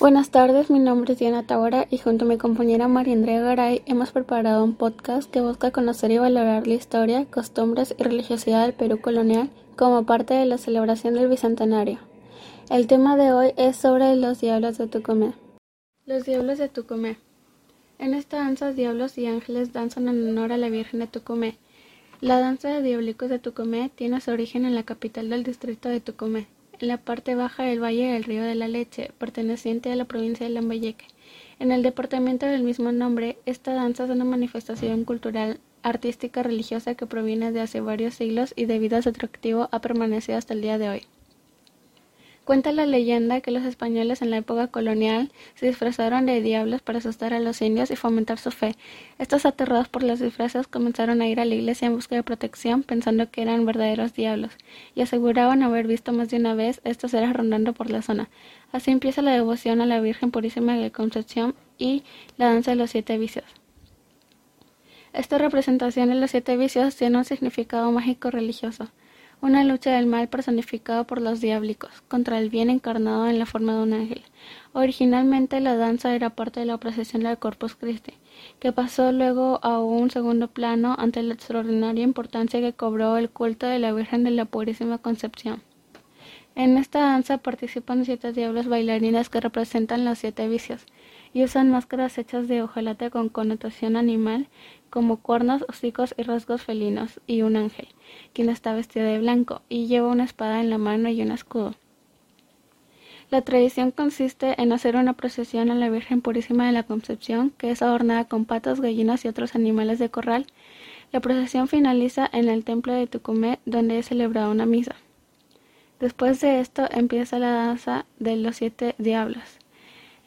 Buenas tardes, mi nombre es Diana Tabora y junto a mi compañera María Andrea Garay hemos preparado un podcast que busca conocer y valorar la historia, costumbres y religiosidad del Perú colonial como parte de la celebración del Bicentenario. El tema de hoy es sobre los diablos de Tucumé. Los diablos de Tucumé. En esta danza, diablos y ángeles danzan en honor a la Virgen de Tucumé. La danza de diablicos de Tucumé tiene su origen en la capital del distrito de Tucumé, la parte baja del valle del río de la Leche, perteneciente a la provincia de Lambayeque. En el departamento del mismo nombre, esta danza es una manifestación cultural, artística, religiosa que proviene de hace varios siglos y debido a su atractivo ha permanecido hasta el día de hoy. Cuenta la leyenda que los españoles en la época colonial se disfrazaron de diablos para asustar a los indios y fomentar su fe. Estos aterrados por los disfraces comenzaron a ir a la iglesia en busca de protección pensando que eran verdaderos diablos y aseguraban haber visto más de una vez estos seres rondando por la zona. Así empieza la devoción a la Virgen Purísima de Concepción y la danza de los siete vicios. Esta representación de los siete vicios tiene un significado mágico religioso una lucha del mal personificado por los diablicos contra el bien encarnado en la forma de un ángel. Originalmente la danza era parte de la procesión del Corpus Christi, que pasó luego a un segundo plano ante la extraordinaria importancia que cobró el culto de la Virgen de la Purísima Concepción. En esta danza participan siete diablos bailarinas que representan los siete vicios y usan máscaras hechas de hojalata con connotación animal como cuernos, hocicos y rasgos felinos, y un ángel, quien está vestido de blanco y lleva una espada en la mano y un escudo. La tradición consiste en hacer una procesión a la Virgen Purísima de la Concepción, que es adornada con patos, gallinas y otros animales de corral. La procesión finaliza en el templo de Tucumé, donde es celebrada una misa. Después de esto empieza la danza de los siete diablos.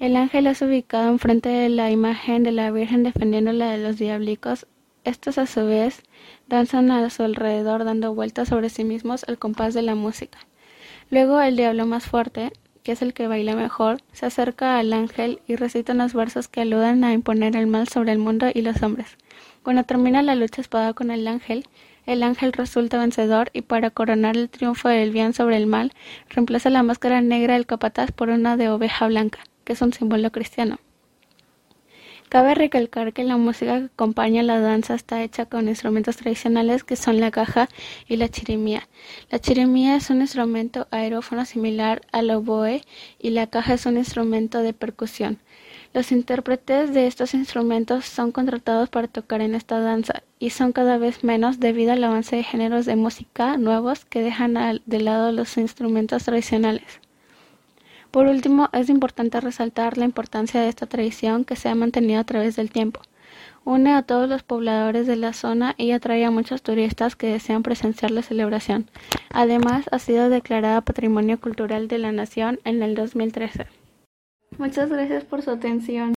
El ángel es ubicado enfrente de la imagen de la Virgen defendiéndola de los diablicos. Estos a su vez danzan a su alrededor dando vueltas sobre sí mismos al compás de la música. Luego el diablo más fuerte, que es el que baila mejor, se acerca al ángel y recita unos versos que aluden a imponer el mal sobre el mundo y los hombres. Cuando termina la lucha espada con el ángel, el ángel resulta vencedor y para coronar el triunfo del bien sobre el mal, reemplaza la máscara negra del capataz por una de oveja blanca es un símbolo cristiano. Cabe recalcar que la música que acompaña la danza está hecha con instrumentos tradicionales que son la caja y la chirimía. La chirimía es un instrumento aerófono similar al oboe y la caja es un instrumento de percusión. Los intérpretes de estos instrumentos son contratados para tocar en esta danza y son cada vez menos debido al avance de géneros de música nuevos que dejan de lado los instrumentos tradicionales. Por último, es importante resaltar la importancia de esta tradición que se ha mantenido a través del tiempo. Une a todos los pobladores de la zona y atrae a muchos turistas que desean presenciar la celebración. Además, ha sido declarada Patrimonio Cultural de la Nación en el 2013. Muchas gracias por su atención.